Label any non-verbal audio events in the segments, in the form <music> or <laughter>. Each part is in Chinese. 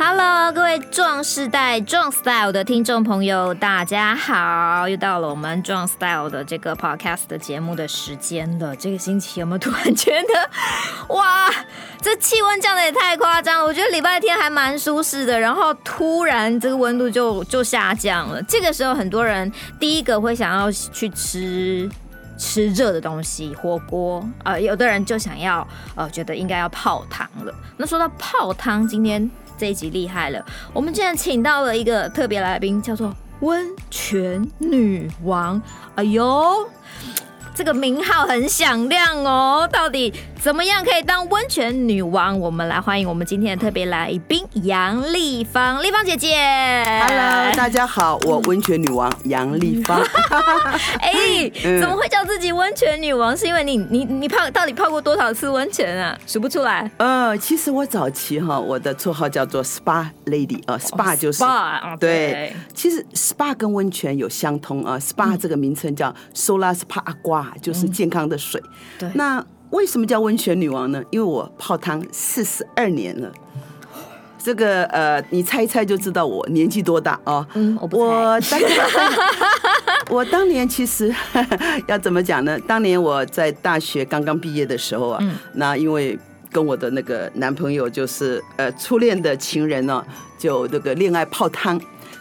Hello，各位壮世代壮 style 的听众朋友，大家好！又到了我们壮 style 的这个 podcast 的节目的时间了。这个星期有没有突然觉得，哇，这气温降得也太夸张了？我觉得礼拜天还蛮舒适的，然后突然这个温度就就下降了。这个时候，很多人第一个会想要去吃吃热的东西，火锅啊、有的人就想要呃，觉得应该要泡汤了。那说到泡汤，今天。这一集厉害了，我们竟然请到了一个特别来宾，叫做温泉女王。哎呦！这个名号很响亮哦，到底怎么样可以当温泉女王？我们来欢迎我们今天的特别来宾杨丽芳，丽芳姐姐。Hello，大家好，我温泉女王杨丽芳。<laughs> 哎，<laughs> 怎么会叫自己温泉女王？是因为你你你泡到底泡过多少次温泉啊？数不出来。呃，其实我早期哈，我的绰号叫做 SPA Lady 啊，SPA 就是 SPA，对。其实 SPA 跟温泉有相通啊，SPA 这个名称叫 Solar Spa Aqua。就是健康的水。嗯、对。那为什么叫温泉女王呢？因为我泡汤四十二年了。这个呃，你猜一猜就知道我年纪多大哦。嗯，我不猜。我当年，<laughs> 我当年其实 <laughs> 要怎么讲呢？当年我在大学刚刚毕业的时候啊，嗯、那因为跟我的那个男朋友就是呃初恋的情人呢、啊，就这个恋爱泡汤。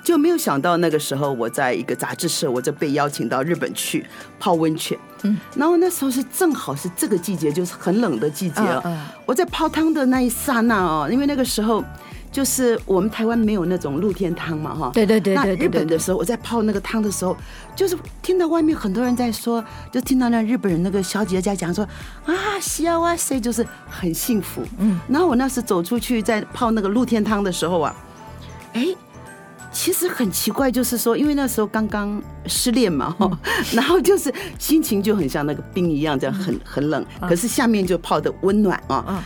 就没有想到那个时候，我在一个杂志社，我就被邀请到日本去泡温泉。嗯，然后那时候是正好是这个季节，就是很冷的季节啊。我在泡汤的那一刹那哦，因为那个时候就是我们台湾没有那种露天汤嘛，哈。对对对。那日本的时候，我在泡那个汤的时候，就是听到外面很多人在说，就听到那日本人那个小姐姐在讲说啊，幸せ，就是很幸福。嗯。然后我那时走出去在泡那个露天汤的时候啊，哎。其实很奇怪，就是说，因为那时候刚刚失恋嘛，哈，<laughs> 然后就是心情就很像那个冰一样，这样很很冷，可是下面就泡的温暖啊。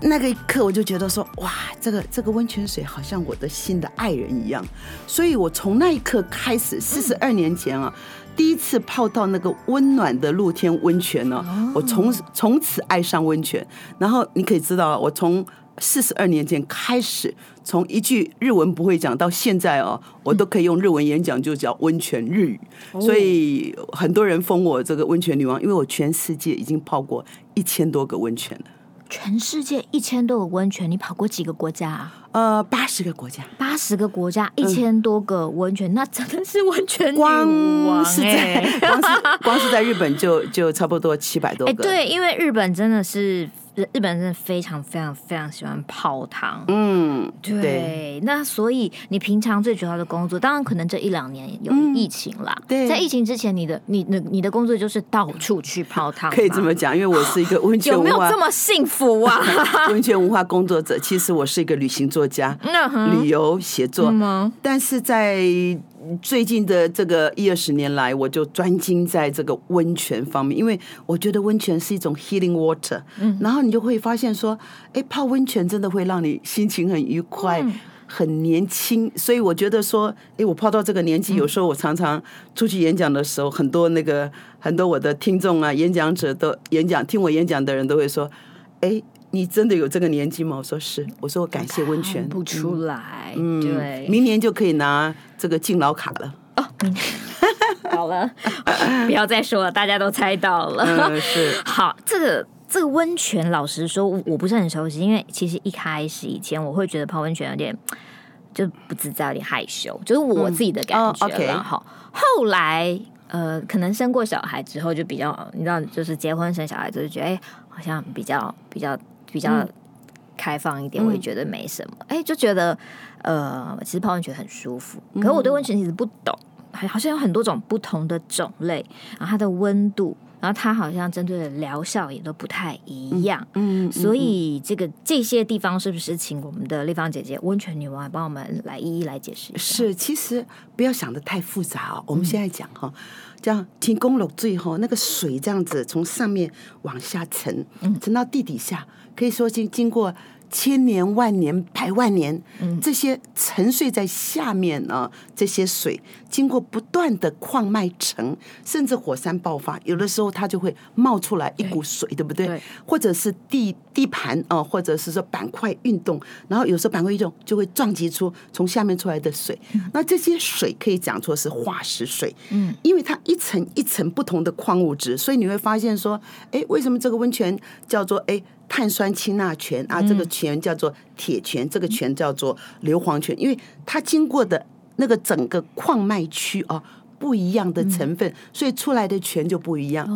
那个一刻我就觉得说，哇，这个这个温泉水好像我的新的爱人一样。所以我从那一刻开始，四十二年前啊，第一次泡到那个温暖的露天温泉呢，我从从此爱上温泉。然后你可以知道，我从。四十二年前开始，从一句日文不会讲到现在哦，我都可以用日文演讲，就叫温泉日语。所以很多人封我这个温泉女王，因为我全世界已经泡过一千多个温泉了。全世界一千多个温泉，你跑过几个国家啊？呃，八十个国家，八十个国家，一千多个温泉，嗯、那真的是温泉女王哎、欸！光是 <laughs> 光是在日本就就差不多七百多个。哎，对，因为日本真的是。日本人真的非常非常非常喜欢泡汤，嗯，对。对，那所以你平常最主要的工作，当然可能这一两年有疫情啦。嗯、对，在疫情之前，你的你的你的工作就是到处去泡汤，可以这么讲，因为我是一个温泉文化，有没有这么幸福啊？<laughs> 温泉文化工作者，其实我是一个旅行作家，旅游写作，嗯、但是在。最近的这个一二十年来，我就专精在这个温泉方面，因为我觉得温泉是一种 healing water。嗯，然后你就会发现说，哎，泡温泉真的会让你心情很愉快，嗯、很年轻。所以我觉得说，哎，我泡到这个年纪，有时候我常常出去演讲的时候，很多那个很多我的听众啊，演讲者都演讲听我演讲的人都会说，哎。你真的有这个年纪吗？我说是，我说我感谢温泉。不出来，嗯，对，明年就可以拿这个敬老卡了。哦，<laughs> 好了，<laughs> 不要再说了，大家都猜到了。嗯，是。<laughs> 好，这个这个温泉，老实说，我不是很熟悉，因为其实一开始以前我会觉得泡温泉有点就不自在，有点害羞，就是我自己的感觉了。好，嗯，哦 okay，后来呃，可能生过小孩之后，就比较你知道，就是结婚生小孩就觉得，哎，好像比较比较。比较开放一点，嗯、我也觉得没什么。哎、欸，就觉得呃，其实泡温泉很舒服。可是我对温泉其实不懂，好像有很多种不同的种类，然后它的温度，然后它好像针对的疗效也都不太一样。嗯，所以这个这些地方是不是请我们的丽芳姐姐温泉女王来帮我们来一一来解释一下？是，其实不要想的太复杂哦。我们现在讲哈。嗯这样天公炉最后那个水这样子从上面往下沉，沉到地底下，可以说经经过千年万年百万年，这些沉睡在下面啊，这些水经过不断的矿脉层，甚至火山爆发，有的时候它就会冒出来一股水，对不对？或者是地地盘啊，或者是说板块运动，然后有时候板块运动就会撞击出从下面出来的水。那这些水可以讲说是化石水，嗯，因为它一层一层不同的矿物质，所以你会发现说，哎，为什么这个温泉叫做哎？碳酸氢钠泉啊，这个泉叫做铁泉，这个泉叫做硫磺泉，因为它经过的那个整个矿脉区啊。不一样的成分，所以出来的泉就不一样。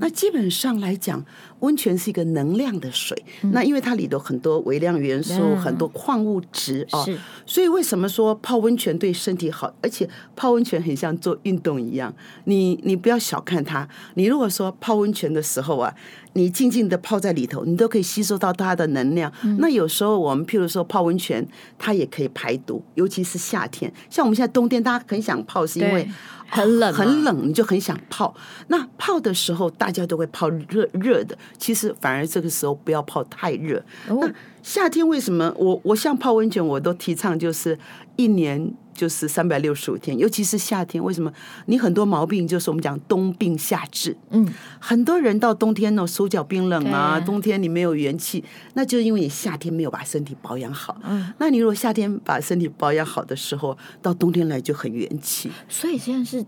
那基本上来讲，温泉是一个能量的水。那因为它里头很多微量元素，很多矿物质啊，所以为什么说泡温泉对身体好？而且泡温泉很像做运动一样。你你不要小看它。你如果说泡温泉的时候啊，你静静的泡在里头，你都可以吸收到它的能量。那有时候我们譬如说泡温泉，它也可以排毒，尤其是夏天。像我们现在冬天，大家很想泡，是因为。很冷，很冷，你就很想泡。那泡的时候，大家都会泡热热的。其实反而这个时候不要泡太热。那夏天为什么我我像泡温泉，我都提倡就是一年就是三百六十五天，尤其是夏天。为什么？你很多毛病就是我们讲冬病夏治。嗯，很多人到冬天呢，手脚冰冷啊，冬天你没有元气，那就是因为你夏天没有把身体保养好。嗯，那你如果夏天把身体保养好的时候，到冬天来就很元气。所以现在是。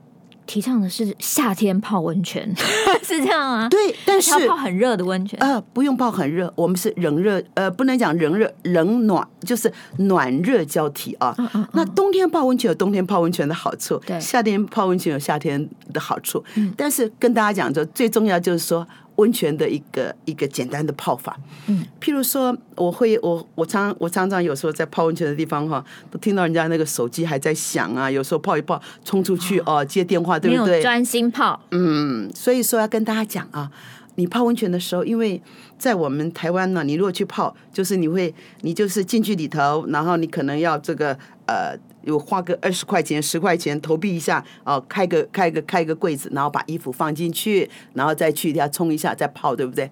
提倡的是夏天泡温泉，<laughs> 是这样啊？对，但是要泡很热的温泉。呃，不用泡很热，我们是冷热，呃，不能讲冷热，冷暖就是暖热交替啊。嗯嗯嗯。那冬天泡温泉有冬天泡温泉的好处，对，夏天泡温泉有夏天的好处。嗯。但是跟大家讲就，最重要就是说。温泉的一个一个简单的泡法，嗯，譬如说，我会我我常我常常有时候在泡温泉的地方哈，都听到人家那个手机还在响啊，有时候泡一泡冲出去哦，接电话，对不对？专心泡，嗯，所以说要跟大家讲啊，你泡温泉的时候，因为在我们台湾呢，你如果去泡，就是你会你就是进去里头，然后你可能要这个呃。有花个二十块钱、十块钱投币一下，哦，开个开个开个柜子，然后把衣服放进去，然后再去一下冲一下，再泡，对不对？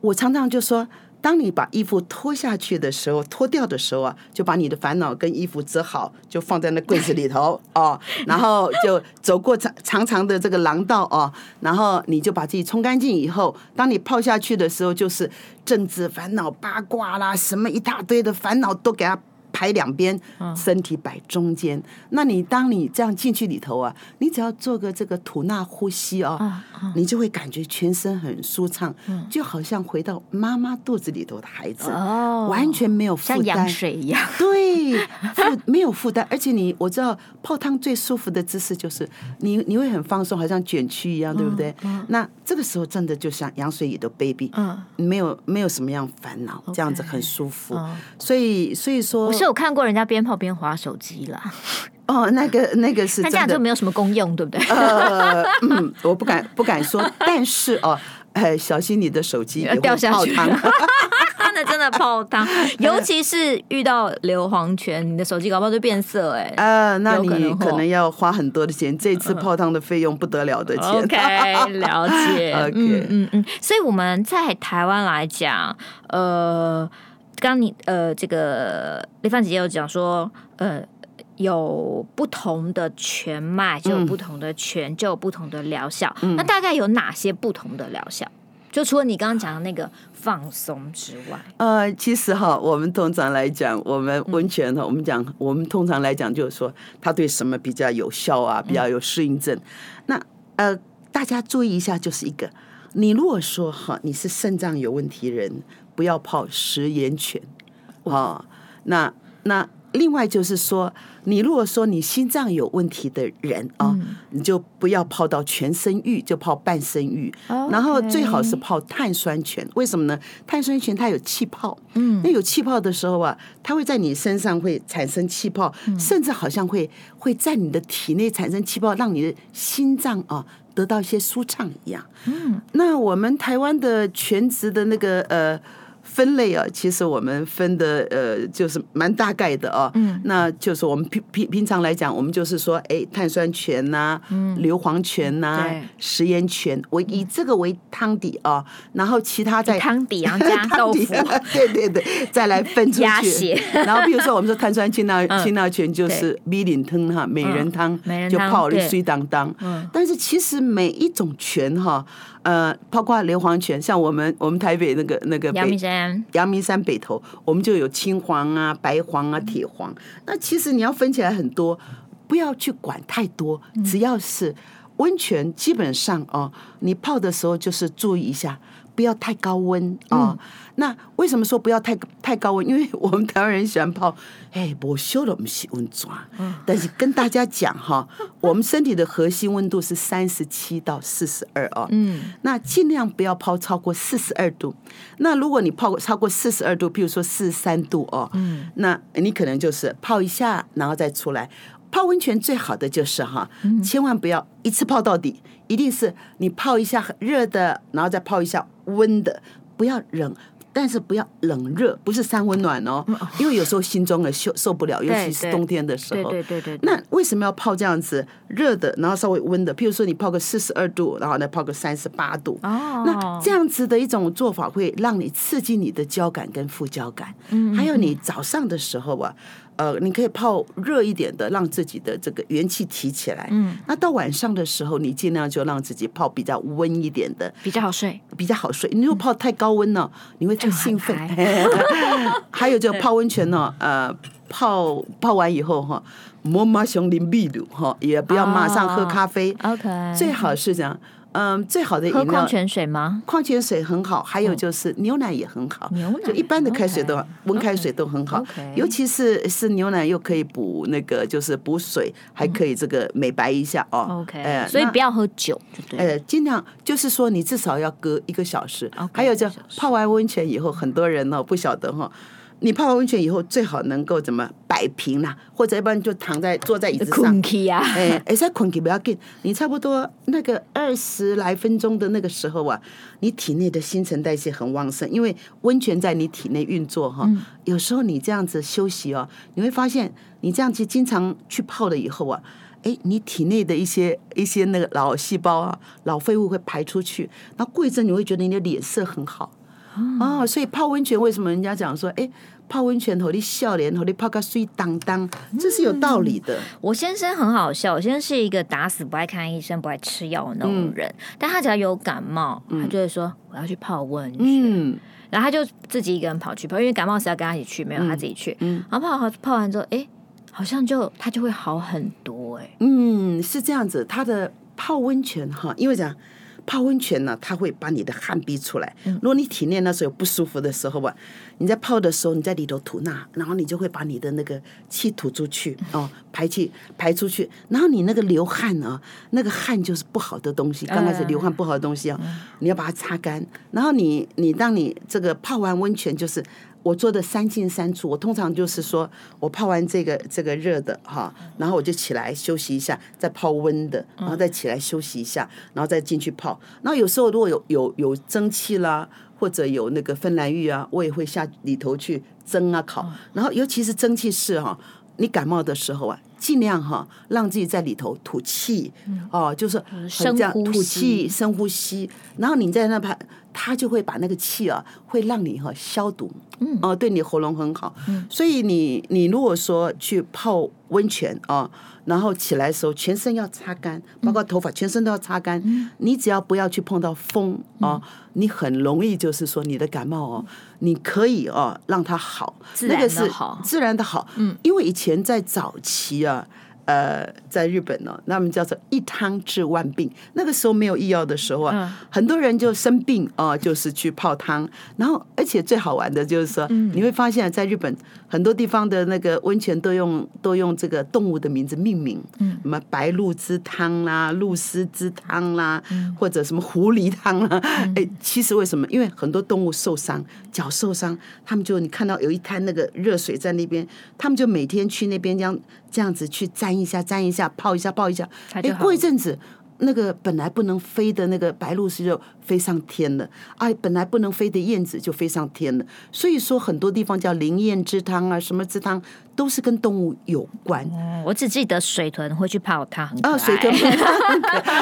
我常常就说，当你把衣服脱下去的时候，脱掉的时候啊，就把你的烦恼跟衣服折好，就放在那柜子里头哦，然后就走过长长长的这个廊道哦，然后你就把自己冲干净以后，当你泡下去的时候，就是政治烦恼、八卦啦，什么一大堆的烦恼都给它。排两边，身体摆中间。那你当你这样进去里头啊，你只要做个这个吐纳呼吸哦，你就会感觉全身很舒畅，就好像回到妈妈肚子里头的孩子，完全没有负担，像羊水一样。<laughs> 对，负没有负担，而且你我知道泡汤最舒服的姿势就是你你会很放松，好像卷曲一样，对不对？那这个时候真的就像羊水里的 baby，嗯，没有没有什么样烦恼，这样子很舒服。所以所以说。是有看过人家边泡边划手机啦，<laughs> 哦，那个那个是，那这样就没有什么功用，对不对？呃，嗯，我不敢不敢说，<laughs> 但是哦，哎，小心你的手机掉下去，<laughs> 那真的泡汤，尤其是遇到硫磺泉，你的手机搞不好就变色哎。呃，那你可能要花很多的钱，这次泡汤的费用不得了的钱。OK，了解。OK，嗯嗯嗯，所以我们在台湾来讲，呃。刚你呃，这个丽芳姐姐有讲说，呃，有不同的全脉，就有不同的泉，就有不同的疗效。嗯、那大概有哪些不同的疗效？就除了你刚刚讲的那个放松之外，呃，其实哈，我们通常来讲，我们温泉哈，我们讲，我们通常来讲就是说，它对什么比较有效啊？比较有适应症。嗯、那呃，大家注意一下，就是一个，你如果说哈，你是肾脏有问题人。不要泡食盐泉，哦，那那另外就是说，你如果说你心脏有问题的人啊，你就不要泡到全身浴，就泡半身浴.然后最好是泡碳酸泉。为什么呢？碳酸泉它有气泡，嗯，那有气泡的时候啊，它会在你身上会产生气泡，嗯、甚至好像会会在你的体内产生气泡，让你的心脏啊得到一些舒畅一样。嗯，那我们台湾的全职的那个呃。分类啊，其实我们分的呃，就是蛮大概的啊。嗯，那就是我们平平平常来讲，我们就是说，哎，碳酸泉呐、啊，嗯，硫磺泉呐、啊，食盐泉，我以这个为汤底啊，然后其他再汤底然后 <laughs> 加豆腐，<laughs> 对对对，再来分出去。然后比如说我们说碳酸氢钠氢钠泉就是米林汤哈，美人汤就泡的水当当。嗯，但是其实每一种泉哈。呃，包括硫磺泉，像我们我们台北那个那个阳明山，阳明山北头，我们就有青黄啊、白黄啊、铁黄。那其实你要分起来很多，不要去管太多，只要是温泉，基本上哦，你泡的时候就是注意一下。不要太高温啊！嗯、那为什么说不要太太高温？因为我们台湾人喜欢泡，哎，不修了，我们洗温抓。嗯、但是跟大家讲哈，<laughs> 我们身体的核心温度是三十七到四十二哦。嗯。那尽量不要泡超过四十二度。那如果你泡超过四十二度，比如说四十三度哦，嗯，那你可能就是泡一下，然后再出来。泡温泉最好的就是哈，千万不要一次泡到底，一定是你泡一下热的，然后再泡一下温的，不要冷，但是不要冷热，不是三温暖哦，因为有时候心中也受受不了，尤其是冬天的时候。对对对。那为什么要泡这样子热的，然后稍微温的？譬如说你泡个四十二度，然后再泡个三十八度。哦。那这样子的一种做法会让你刺激你的交感跟副交感。嗯。还有你早上的时候啊。呃，你可以泡热一点的，让自己的这个元气提起来。嗯，那到晚上的时候，你尽量就让自己泡比较温一点的，比较好睡，比较好睡。你如果泡太高温呢，你会太兴奋。<laughs> 还有就泡温泉呢，呃，泡泡完以后哈，摸马上淋秘鲁哈，也不要马上喝咖啡。OK，最好是这样。嗯，最好的饮料，喝矿泉水吗？矿泉水很好，还有就是牛奶也很好。牛奶，就一般的开水都温开水都很好，尤其是是牛奶又可以补那个就是补水，还可以这个美白一下哦。OK，所以不要喝酒，呃，尽量就是说你至少要隔一个小时。还有就泡完温泉以后，很多人呢不晓得哈。你泡完温泉以后，最好能够怎么摆平啦，或者一般就躺在坐在椅子上。哎，哎，再困起不要紧，你差不多那个二十来分钟的那个时候啊，你体内的新陈代谢很旺盛，因为温泉在你体内运作哈。嗯、有时候你这样子休息哦，你会发现你这样子经常去泡了以后啊，哎，你体内的一些一些那个老细胞啊、老废物会排出去，那过一阵你会觉得你的脸色很好。哦，所以泡温泉为什么人家讲说，哎，泡温泉和你笑脸和你泡个水当当，这是有道理的。我先生很好笑，我先生是一个打死不爱看医生、不爱吃药的那种人，嗯、但他只要有感冒，他就会说我要去泡温泉，嗯、然后他就自己一个人跑去泡，因为感冒是要跟他一起去，没有他自己去，嗯、然后泡好泡完之后，哎，好像就他就会好很多，哎，嗯，是这样子，他的泡温泉哈，因为讲。泡温泉呢，它会把你的汗逼出来。如果你体内那时候有不舒服的时候吧，你在泡的时候，你在里头吐纳，然后你就会把你的那个气吐出去哦，排气排出去。然后你那个流汗啊，那个汗就是不好的东西。刚开始流汗不好的东西啊，你要把它擦干。然后你你当你这个泡完温泉就是。我做的三进三出，我通常就是说我泡完这个这个热的哈，然后我就起来休息一下，再泡温的，然后再起来休息一下，然后再进去泡。然后有时候如果有有有蒸汽啦，或者有那个芬兰浴啊，我也会下里头去蒸啊烤。然后尤其是蒸汽室哈，你感冒的时候啊，尽量哈让自己在里头吐气哦，就是这样吐气深呼吸，然后你在那排。它就会把那个气啊，会让你哈消毒，嗯，哦，对你喉咙很好，嗯，所以你你如果说去泡温泉啊，然后起来的时候全身要擦干，包括头发，全身都要擦干，嗯，你只要不要去碰到风啊，你很容易就是说你的感冒哦，你可以哦让它好，那个是自然的好，嗯，因为以前在早期啊。呃，在日本呢，那么叫做一汤治万病。那个时候没有医药的时候啊，嗯、很多人就生病啊、呃，就是去泡汤。然后，而且最好玩的就是说，嗯、你会发现在日本很多地方的那个温泉都用都用这个动物的名字命名，嗯、什么白鹿之汤啦、鹭丝之汤啦，嗯、或者什么狐狸汤啦。哎、嗯，其实为什么？因为很多动物受伤，脚受伤，他们就你看到有一滩那个热水在那边，他们就每天去那边这样这样子去沾。一下沾一下泡一下泡一下，哎，过一阵子那个本来不能飞的那个白鹭鸶就飞上天了，哎，本来不能飞的燕子就飞上天了。所以说很多地方叫灵燕之汤啊，什么之汤都是跟动物有关。哦、我只记得水豚会去泡汤，啊，水豚泡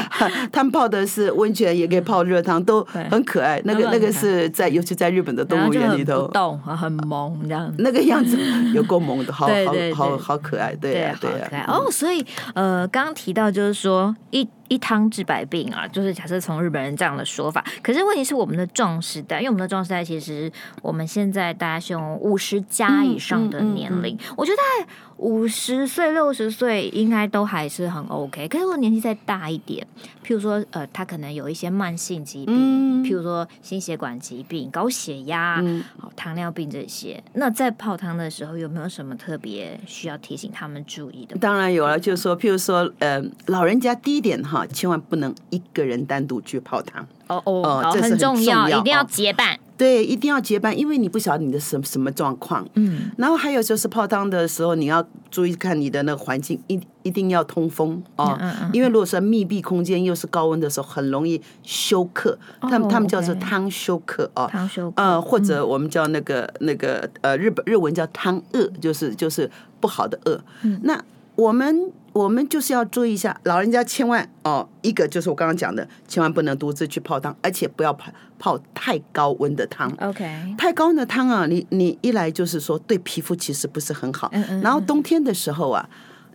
汤，<laughs> 他们泡的是温泉，也可以泡热汤，都很可爱。那个那个是在，尤其在日本的动物园里头，动很萌这样，那个样子有够萌的，好 <laughs> 好好好可爱，对啊对啊。哦，所以呃，刚刚提到就是说一。一汤治百病啊，就是假设从日本人这样的说法。可是问题是我们的壮时代，因为我们的壮时代其实我们现在大家是用五十加以上的年龄，嗯嗯嗯嗯、我觉得五十岁、六十岁应该都还是很 OK。可是如果年纪再大一点，譬如说呃，他可能有一些慢性疾病，嗯、譬如说心血管疾病、高血压、嗯、糖尿病这些，那在泡汤的时候有没有什么特别需要提醒他们注意的？当然有了，就是说，譬如说呃，老人家第一点哈。千万不能一个人单独去泡汤哦哦，这是很重要，一定要结伴。对，一定要结伴，因为你不晓得你的什什么状况。嗯，然后还有就是泡汤的时候，你要注意看你的那个环境，一一定要通风哦。因为如果说密闭空间又是高温的时候，很容易休克。他们他们叫做汤休克哦。汤休克。呃，或者我们叫那个那个呃日本日文叫汤恶，就是就是不好的恶。嗯，那我们。我们就是要注意一下，老人家千万哦，一个就是我刚刚讲的，千万不能独自去泡汤，而且不要泡泡太高温的汤。OK，太高温的汤啊，你你一来就是说对皮肤其实不是很好，嗯嗯嗯，然后冬天的时候啊。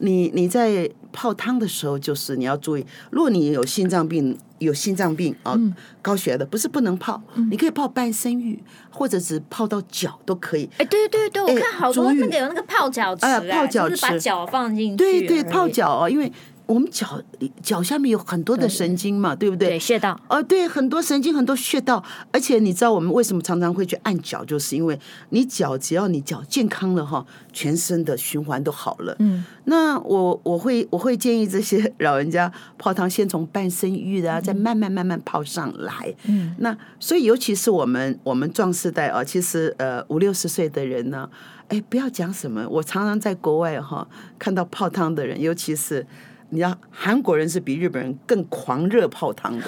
你你在泡汤的时候，就是你要注意，如果你有心脏病，有心脏病啊，高血压的，不是不能泡，你可以泡半身浴，或者是泡到脚都可以。哎，对对对，我看好多那个有那个泡脚池，泡脚池，把脚放进去，对对，泡脚啊，因为。我们脚脚下面有很多的神经嘛，对，对不对？对，穴道。哦，对，很多神经，很多穴道。而且你知道我们为什么常常会去按脚，就是因为你脚只要你脚健康了哈，全身的循环都好了。嗯。那我我会我会建议这些老人家泡汤，先从半身浴啊，再慢慢慢慢泡上来。嗯。那所以尤其是我们我们壮世代啊，其实呃五六十岁的人呢，哎，不要讲什么，我常常在国外哈看到泡汤的人，尤其是。你知道韩国人是比日本人更狂热泡汤的，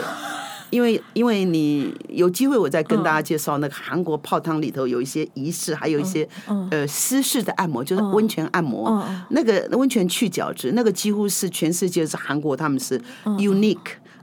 因为因为你有机会，我再跟大家介绍那个韩国泡汤里头有一些仪式，还有一些呃私式的按摩，就是温泉按摩。那个温泉去角质，那个几乎是全世界是韩国他们是 unique，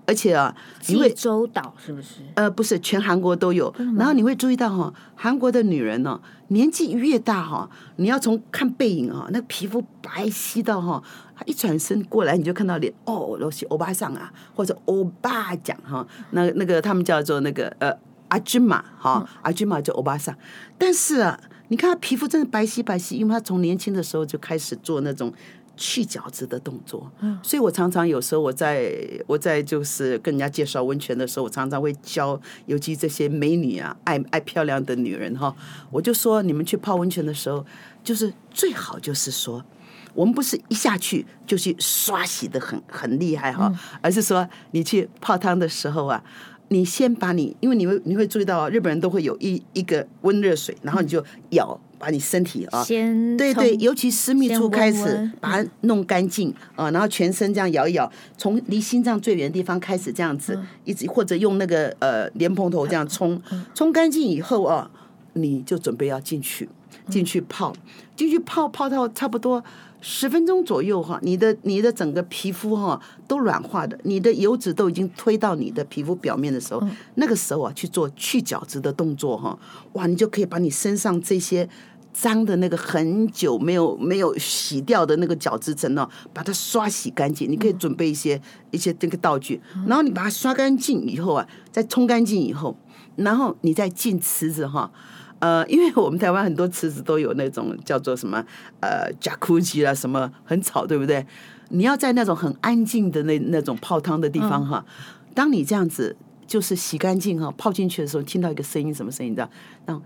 而且啊，济州岛是不是？呃，不是，全韩国都有。然后你会注意到哈，韩国的女人呢，年纪越大哈，你要从看背影啊，那皮肤白皙到哈。她一转身过来，你就看到脸哦，都是欧巴桑啊，或者欧巴讲哈，那那个他们叫做那个呃阿君玛哈，阿君玛就欧巴桑。但是啊，你看她皮肤真的白皙白皙，因为她从年轻的时候就开始做那种去角质的动作。嗯，所以我常常有时候我在我在就是跟人家介绍温泉的时候，我常常会教，尤其这些美女啊，爱爱漂亮的女人哈，我就说你们去泡温泉的时候，就是最好就是说。我们不是一下去就去刷洗的很很厉害哈，而是说你去泡汤的时候啊，你先把你，因为你会你会注意到日本人都会有一一个温热水，然后你就舀把你身体啊，先对对，尤其私密处开始把它弄干净啊，然后全身这样摇一摇，从离心脏最远的地方开始这样子一直或者用那个呃莲蓬头这样冲冲干净以后啊，你就准备要进去进去泡进去泡泡到差不多。十分钟左右哈，你的你的整个皮肤哈都软化的，你的油脂都已经推到你的皮肤表面的时候，那个时候啊去做去角质的动作哈，哇，你就可以把你身上这些脏的那个很久没有没有洗掉的那个角质层呢，把它刷洗干净。你可以准备一些一些这个道具，然后你把它刷干净以后啊，再冲干净以后，然后你再进池子哈。呃，因为我们台湾很多池子都有那种叫做什么呃，Jacuzzi 啦，什么很吵，对不对？你要在那种很安静的那那种泡汤的地方哈，嗯、当你这样子就是洗干净哈，泡进去的时候，听到一个声音，什么声音？你知道？那种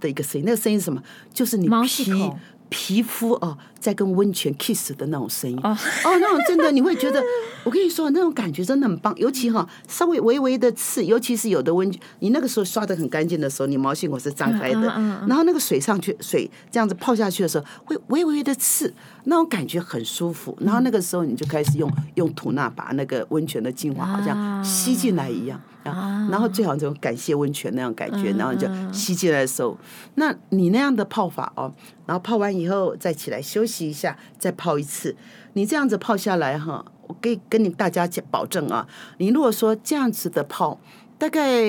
的一个声音，那个声音是什么？就是你皮皮肤哦，在跟温泉 kiss 的那种声音。哦，哦，那种真的你会觉得，我跟你说那种感觉真的很棒，尤其哈稍微微微的刺，尤其是有的温泉，你那个时候刷的很干净的时候，你毛细孔是张开的，然后那个水上去，水这样子泡下去的时候，会微微的刺，那种感觉很舒服，然后那个时候你就开始用用吐纳把那个温泉的精华好像吸进来一样。啊，然后最好这种感谢温泉那样感觉，然后就吸进来的时候，那你那样的泡法哦，然后泡完以后再起来休息一下，再泡一次。你这样子泡下来哈，我可以跟你大家保证啊，你如果说这样子的泡，大概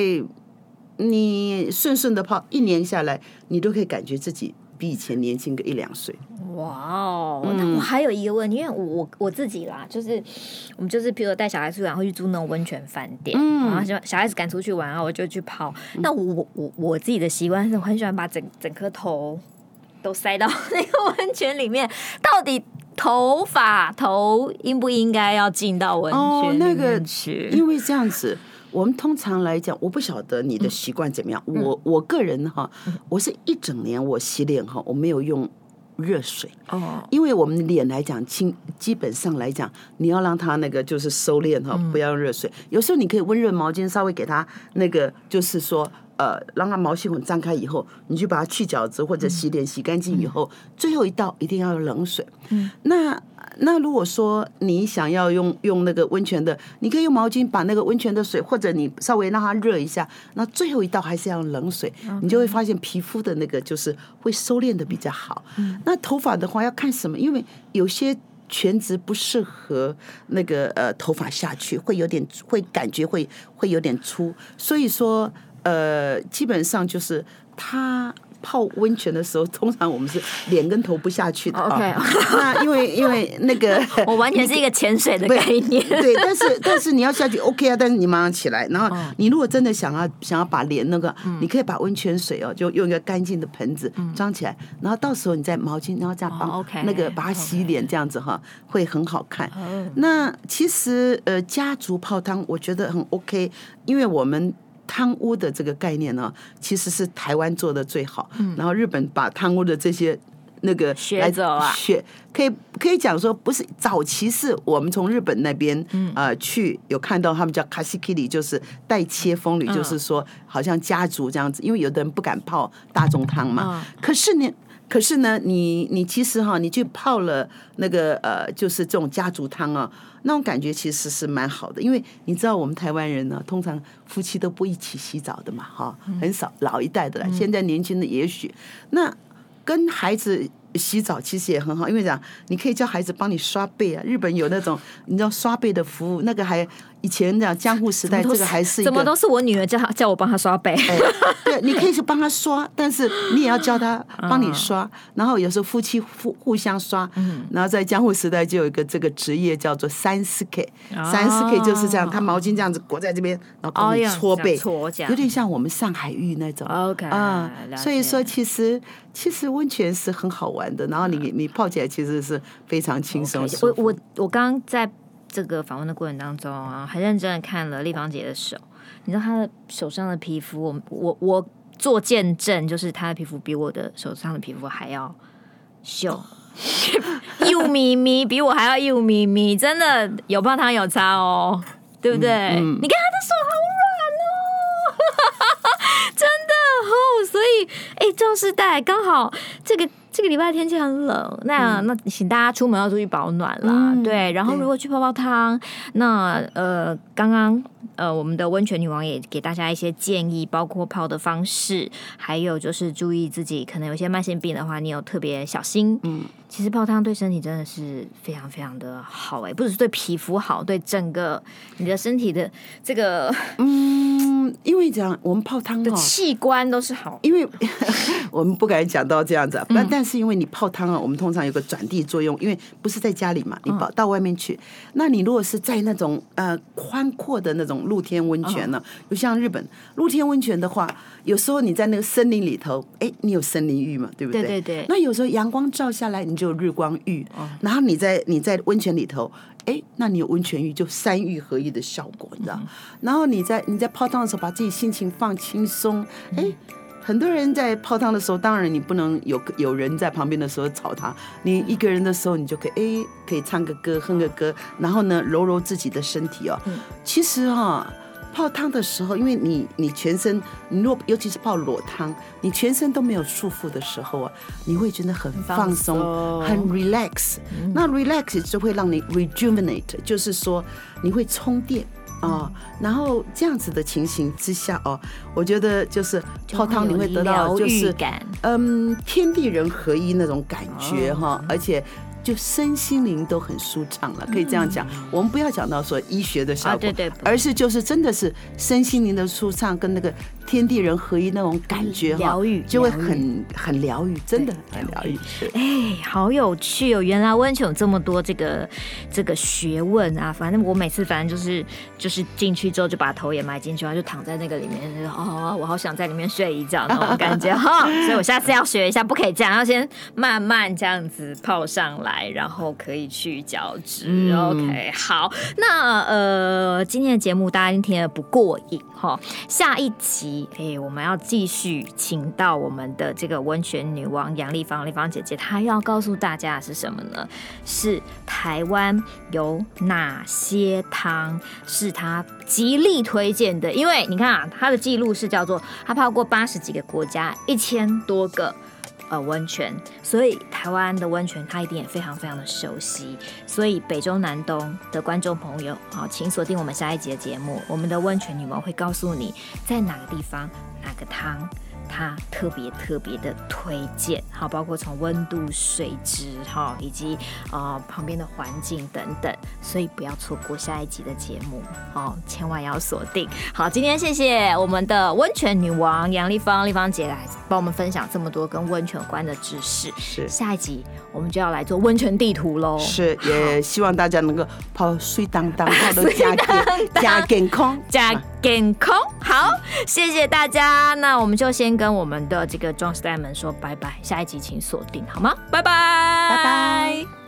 你顺顺的泡一年下来，你都可以感觉自己比以前年轻个一两岁。哇哦，那我还有一个问题，因为我我我自己啦，就是我们就是，比如说带小孩出去，然后去住那种温泉饭店，嗯，然后小小孩子赶出去玩，然后我就去泡。那我我我自己的习惯是，我很喜欢把整整颗头都塞到那个温泉里面。到底头发头应不应该要进到温泉里面去？哦，那个，<laughs> 因为这样子。我们通常来讲，我不晓得你的习惯怎么样。嗯、我我个人哈，我是一整年我洗脸哈，我没有用热水哦，因为我们脸来讲，基基本上来讲，你要让它那个就是收敛哈，不要用热水。有时候你可以温热毛巾稍微给它那个，就是说呃，让它毛细孔张开以后，你去把它去角质或者洗脸洗干净以后，最后一道一定要用冷水。嗯，那。那如果说你想要用用那个温泉的，你可以用毛巾把那个温泉的水，或者你稍微让它热一下。那最后一道还是要用冷水，你就会发现皮肤的那个就是会收敛的比较好。那头发的话要看什么？因为有些全职不适合那个呃头发下去，会有点会感觉会会有点粗。所以说呃基本上就是他。泡温泉的时候，通常我们是脸跟头不下去的。OK，那因为因为那个 <laughs> 我完全是一个潜水的概念。对，但是但是你要下去 OK 啊，但是你马上起来。然后你如果真的想要想要把脸那个，你可以把温泉水哦，就用一个干净的盆子装起来，然后到时候你再毛巾，然后这样帮那个把它洗脸，这样子哈会很好看。那其实呃家族泡汤我觉得很 OK，因为我们。汤屋的这个概念呢，其实是台湾做的最好。嗯，然后日本把汤屋的这些那个学走啊，学可以可以讲说，不是早期是我们从日本那边呃去有看到他们叫卡西基里，就是带切风吕，就是说好像家族这样子，因为有的人不敢泡大众汤嘛。可是呢，可是呢，你你其实哈，你去泡了那个呃，就是这种家族汤啊。那种感觉其实是蛮好的，因为你知道我们台湾人呢，通常夫妻都不一起洗澡的嘛，哈，很少老一代的了，现在年轻的也许那跟孩子。洗澡其实也很好，因为这样你可以叫孩子帮你刷背啊。日本有那种你知道刷背的服务，那个还以前的江户时代，这个还是怎么都是我女儿叫她叫我帮她刷背。哎，对，你可以去帮她刷，<laughs> 但是你也要教她帮你刷。然后有时候夫妻互互相刷。然后在江户时代就有一个这个职业叫做三四 K，三四 K 就是这样，他毛巾这样子裹在这边，然后帮你搓背，有点像我们上海浴那种。OK 啊，所以说其实其实温泉是很好玩。玩的，然后你你泡起来其实是非常轻松。Okay, 我我我刚刚在这个访问的过程当中啊，很认真的看了丽芳姐的手，你知道她的手上的皮肤，我我我做见证，就是她的皮肤比我的手上的皮肤还要秀，又咪咪，比我还要又咪咪，真的有泡汤有差哦，对不对？嗯嗯、你看她的手好软哦，<laughs> 真的哦，所以哎，壮世代刚好这个。这个礼拜天气很冷，那、嗯、那请大家出门要注意保暖啦。嗯、对，然后如果去泡泡汤，那呃，刚刚呃，我们的温泉女王也给大家一些建议，包括泡的方式，还有就是注意自己可能有些慢性病的话，你有特别小心。嗯，其实泡汤对身体真的是非常非常的好哎，不只是对皮肤好，对整个你的身体的这个嗯，因为这样我们泡汤的器官都是好，因为 <laughs> 我们不敢讲到这样子，但、嗯、但。是因为你泡汤啊，我们通常有个转地作用，因为不是在家里嘛，你跑到外面去。那你如果是在那种呃宽阔的那种露天温泉呢，就像日本露天温泉的话，有时候你在那个森林里头，哎，你有森林浴嘛，对不对？对对对。那有时候阳光照下来，你就日光浴。然后你在你在温泉里头，哎，那你有温泉浴，就三浴合一的效果，你知道？然后你在你在泡汤的时候，把自己心情放轻松，哎。很多人在泡汤的时候，当然你不能有有人在旁边的时候吵他，你一个人的时候，你就可以哎，可以唱个歌，哼个歌，然后呢，揉揉自己的身体哦。其实哈，泡汤的时候，因为你你全身，你若尤其是泡裸汤，你全身都没有束缚的时候啊，你会觉得很放松，很 relax。那 relax 就会让你 rejuvenate，就是说你会充电。哦，然后这样子的情形之下哦，我觉得就是泡汤你会得到就是嗯天地人合一那种感觉哈，而且就身心灵都很舒畅了，可以这样讲。我们不要讲到说医学的效果，对对，而是就是真的是身心灵的舒畅跟那个。天地人合一那种感觉哈，疗愈就会很很疗愈，真的很疗愈。哎，好有趣哦！原来温泉有这么多这个这个学问啊！反正我每次反正就是就是进去之后就把头也埋进去，然后就躺在那个里面，就哦，我好想在里面睡一觉那种感觉哈。所以我下次要学一下，不可以这样，要先慢慢这样子泡上来，然后可以去角质。嗯、OK，好，那呃，今天的节目大家听得不过瘾哈，下一集。哎、欸，我们要继续请到我们的这个温泉女王杨丽芳，丽芳姐姐，她要告诉大家的是什么呢？是台湾有哪些汤是她极力推荐的？因为你看啊，她的记录是叫做她泡过八十几个国家，一千多个。呃，温泉，所以台湾的温泉他一定也非常非常的熟悉，所以北中南东的观众朋友，好，请锁定我们下一集的节目，我们的温泉女王会告诉你在哪个地方，哪个汤。它特别特别的推荐，好，包括从温度、水质，哈，以及啊、呃、旁边的环境等等，所以不要错过下一集的节目哦，千万要锁定。好，今天谢谢我们的温泉女王杨丽芳，丽芳姐来帮我们分享这么多跟温泉有关的知识。是，下一集我们就要来做温泉地图喽。是，也希望大家能够泡水当当，泡的加加健康，<laughs> 加健康。好，谢谢大家，那我们就先。跟我们的这个 John Style 们说拜拜，下一集请锁定好吗？拜拜，拜拜。